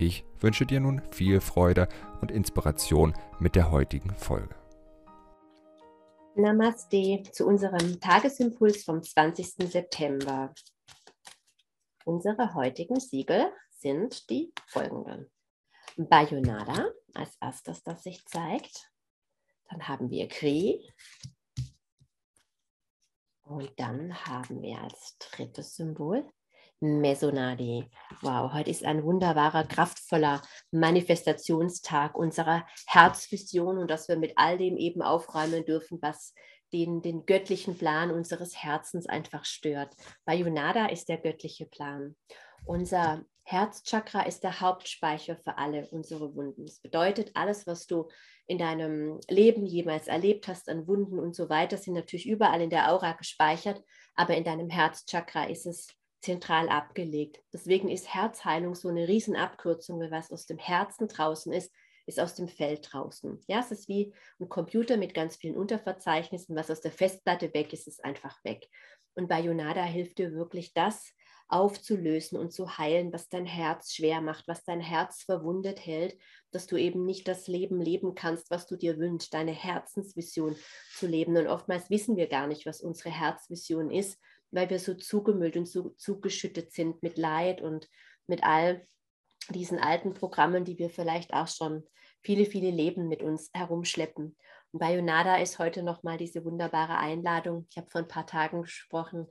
Ich wünsche dir nun viel Freude und Inspiration mit der heutigen Folge. Namaste zu unserem Tagesimpuls vom 20. September. Unsere heutigen Siegel sind die folgenden. Bayonada als erstes, das sich zeigt. Dann haben wir Kri, und dann haben wir als drittes Symbol Mesonadi. Wow, heute ist ein wunderbarer, kraftvoller Manifestationstag unserer Herzvision und dass wir mit all dem eben aufräumen dürfen, was den, den göttlichen Plan unseres Herzens einfach stört. Bayonada ist der göttliche Plan. Unser Herzchakra ist der Hauptspeicher für alle unsere Wunden. Das bedeutet, alles, was du in deinem Leben jemals erlebt hast an Wunden und so weiter, sind natürlich überall in der Aura gespeichert, aber in deinem Herzchakra ist es zentral abgelegt. Deswegen ist Herzheilung so eine Riesenabkürzung, weil was aus dem Herzen draußen ist, ist aus dem Feld draußen. Ja, es ist wie ein Computer mit ganz vielen Unterverzeichnissen. Was aus der Festplatte weg ist, ist einfach weg. Und bei Yonada hilft dir wirklich das, aufzulösen und zu heilen, was dein Herz schwer macht, was dein Herz verwundet hält, dass du eben nicht das Leben leben kannst, was du dir wünschst, deine Herzensvision zu leben. Und oftmals wissen wir gar nicht, was unsere Herzvision ist, weil wir so zugemüllt und so zugeschüttet sind mit Leid und mit all diesen alten Programmen, die wir vielleicht auch schon viele, viele Leben mit uns herumschleppen. Und bei Yonada ist heute nochmal diese wunderbare Einladung. Ich habe vor ein paar Tagen gesprochen,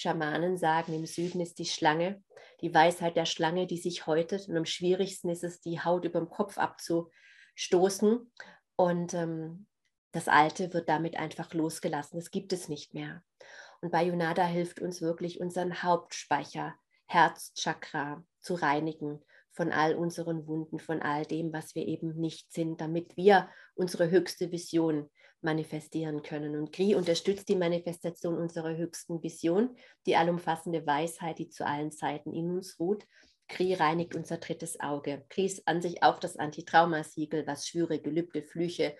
Schamanen sagen, im Süden ist die Schlange, die Weisheit der Schlange, die sich häutet. Und am schwierigsten ist es, die Haut über dem Kopf abzustoßen. Und ähm, das Alte wird damit einfach losgelassen. Das gibt es nicht mehr. Und Bayonada hilft uns wirklich, unseren Hauptspeicher, Herzchakra zu reinigen von all unseren Wunden, von all dem, was wir eben nicht sind, damit wir unsere höchste Vision manifestieren können. Und Kri unterstützt die Manifestation unserer höchsten Vision, die allumfassende Weisheit, die zu allen Zeiten in uns ruht. Kri reinigt unser drittes Auge. Kri ist an sich auch das Antitraumasiegel, was Schwüre, Gelübde, Flüche,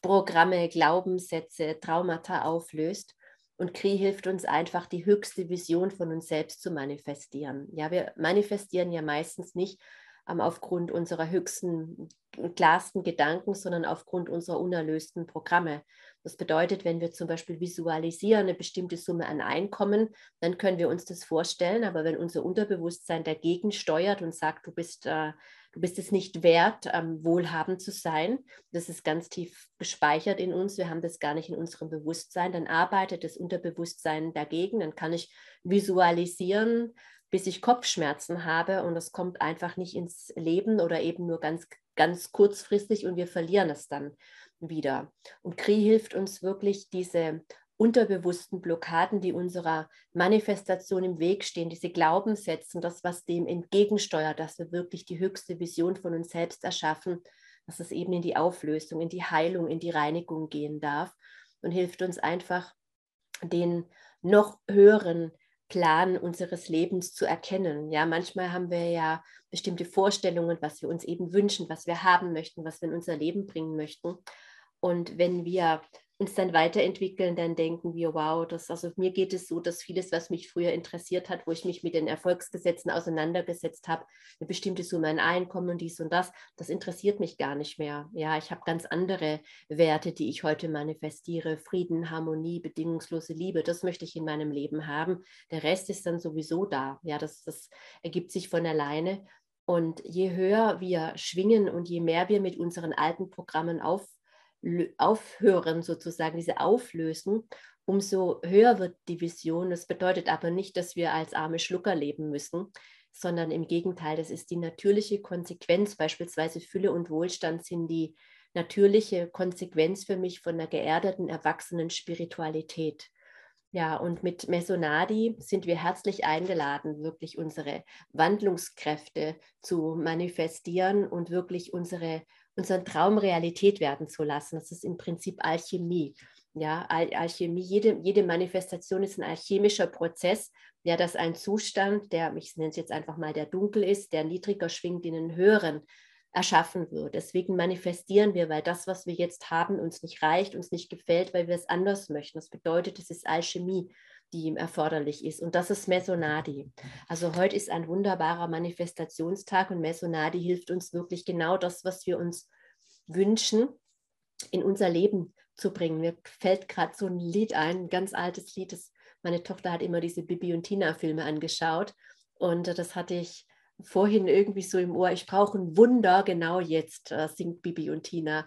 Programme, Glaubenssätze, Traumata auflöst. Und Kri hilft uns einfach, die höchste Vision von uns selbst zu manifestieren. Ja, wir manifestieren ja meistens nicht aufgrund unserer höchsten, klarsten Gedanken, sondern aufgrund unserer unerlösten Programme. Das bedeutet, wenn wir zum Beispiel visualisieren eine bestimmte Summe an Einkommen, dann können wir uns das vorstellen. Aber wenn unser Unterbewusstsein dagegen steuert und sagt, du bist, äh, du bist es nicht wert, ähm, wohlhabend zu sein, das ist ganz tief gespeichert in uns, wir haben das gar nicht in unserem Bewusstsein, dann arbeitet das Unterbewusstsein dagegen, dann kann ich visualisieren, bis ich Kopfschmerzen habe und es kommt einfach nicht ins Leben oder eben nur ganz, ganz kurzfristig und wir verlieren es dann wieder. Und Kri hilft uns wirklich, diese unterbewussten Blockaden, die unserer Manifestation im Weg stehen, diese Glaubenssätze das, was dem entgegensteuert, dass wir wirklich die höchste Vision von uns selbst erschaffen, dass es eben in die Auflösung, in die Heilung, in die Reinigung gehen darf und hilft uns einfach, den noch höheren Plan unseres Lebens zu erkennen. Ja, manchmal haben wir ja bestimmte Vorstellungen, was wir uns eben wünschen, was wir haben möchten, was wir in unser Leben bringen möchten. Und wenn wir uns dann weiterentwickeln, dann denken wir, wow, das, also mir geht es so, dass vieles, was mich früher interessiert hat, wo ich mich mit den Erfolgsgesetzen auseinandergesetzt habe, eine bestimmte Summe an Einkommen und dies und das, das interessiert mich gar nicht mehr. Ja, ich habe ganz andere Werte, die ich heute manifestiere. Frieden, Harmonie, bedingungslose Liebe, das möchte ich in meinem Leben haben. Der Rest ist dann sowieso da. Ja, das, das ergibt sich von alleine. Und je höher wir schwingen und je mehr wir mit unseren alten Programmen auf aufhören, sozusagen, diese auflösen, umso höher wird die Vision. Das bedeutet aber nicht, dass wir als arme Schlucker leben müssen, sondern im Gegenteil, das ist die natürliche Konsequenz. Beispielsweise Fülle und Wohlstand sind die natürliche Konsequenz für mich von einer geerdeten, erwachsenen Spiritualität. Ja, und mit Mesonadi sind wir herzlich eingeladen, wirklich unsere Wandlungskräfte zu manifestieren und wirklich unsere, unseren Traum Realität werden zu lassen. Das ist im Prinzip Alchemie. Ja, Al Alchemie, jede, jede Manifestation ist ein alchemischer Prozess, ja, dass ein Zustand, der, ich nenne es jetzt einfach mal, der dunkel ist, der niedriger schwingt, in einen höheren erschaffen wird. Deswegen manifestieren wir, weil das, was wir jetzt haben, uns nicht reicht, uns nicht gefällt, weil wir es anders möchten. Das bedeutet, es ist Alchemie, die ihm erforderlich ist. Und das ist Mesonadi. Also heute ist ein wunderbarer Manifestationstag und Mesonadi hilft uns wirklich genau das, was wir uns wünschen, in unser Leben zu bringen. Mir fällt gerade so ein Lied ein, ein ganz altes Lied. Das, meine Tochter hat immer diese Bibi und Tina Filme angeschaut und das hatte ich vorhin irgendwie so im Ohr, ich brauche ein Wunder, genau jetzt äh, singt Bibi und Tina.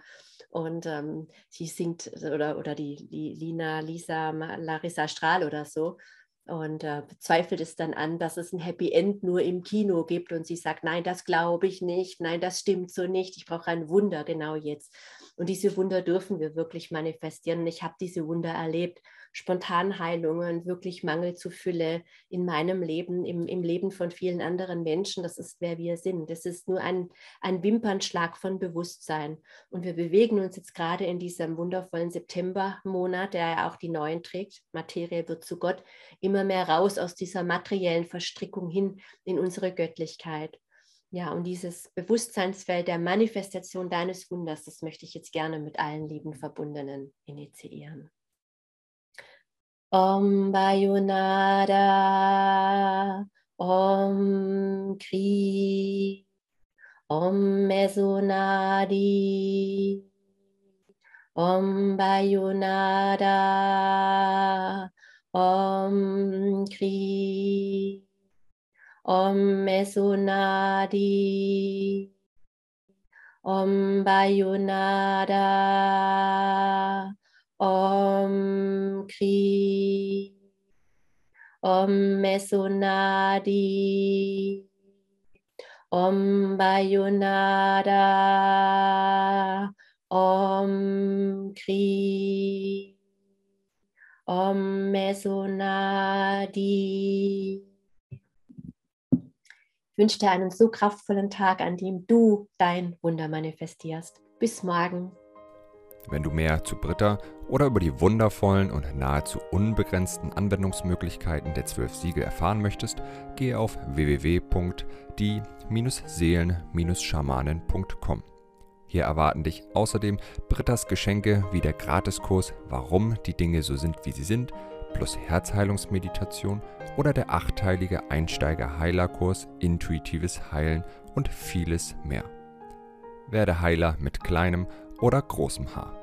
Und ähm, sie singt, oder, oder die, die Lina, Lisa, Larissa Strahl oder so. Und äh, zweifelt es dann an, dass es ein Happy End nur im Kino gibt. Und sie sagt, nein, das glaube ich nicht, nein, das stimmt so nicht. Ich brauche ein Wunder genau jetzt. Und diese Wunder dürfen wir wirklich manifestieren. Und ich habe diese Wunder erlebt. Spontanheilungen, wirklich Mangel zu Fülle in meinem Leben, im, im Leben von vielen anderen Menschen. Das ist, wer wir sind. Das ist nur ein, ein Wimpernschlag von Bewusstsein. Und wir bewegen uns jetzt gerade in diesem wundervollen Septembermonat, der ja auch die Neuen trägt. Materie wird zu Gott, immer mehr raus aus dieser materiellen Verstrickung hin in unsere Göttlichkeit. Ja, und dieses Bewusstseinsfeld der Manifestation deines Wunders, das möchte ich jetzt gerne mit allen lieben Verbundenen initiieren. Om Bayonada, Om Kri, Om Mesonadi, Om Bayonada, Om Kri. Om Mesonadi, Om Bayonada, Om Kri, Om Mesonadi, Om Bayonada, Om Kri, Om Mesonadi. Ich wünsche dir einen so kraftvollen Tag, an dem du dein Wunder manifestierst. Bis morgen. Wenn du mehr zu Britta oder über die wundervollen und nahezu unbegrenzten Anwendungsmöglichkeiten der zwölf Siegel erfahren möchtest, gehe auf www.die-seelen-schamanen.com. Hier erwarten dich außerdem Brittas Geschenke wie der Gratiskurs Warum die Dinge so sind, wie sie sind, plus Herzheilungsmeditation oder der achteilige Einsteiger-Heilerkurs Intuitives Heilen und vieles mehr. Werde Heiler mit kleinem oder großem Haar.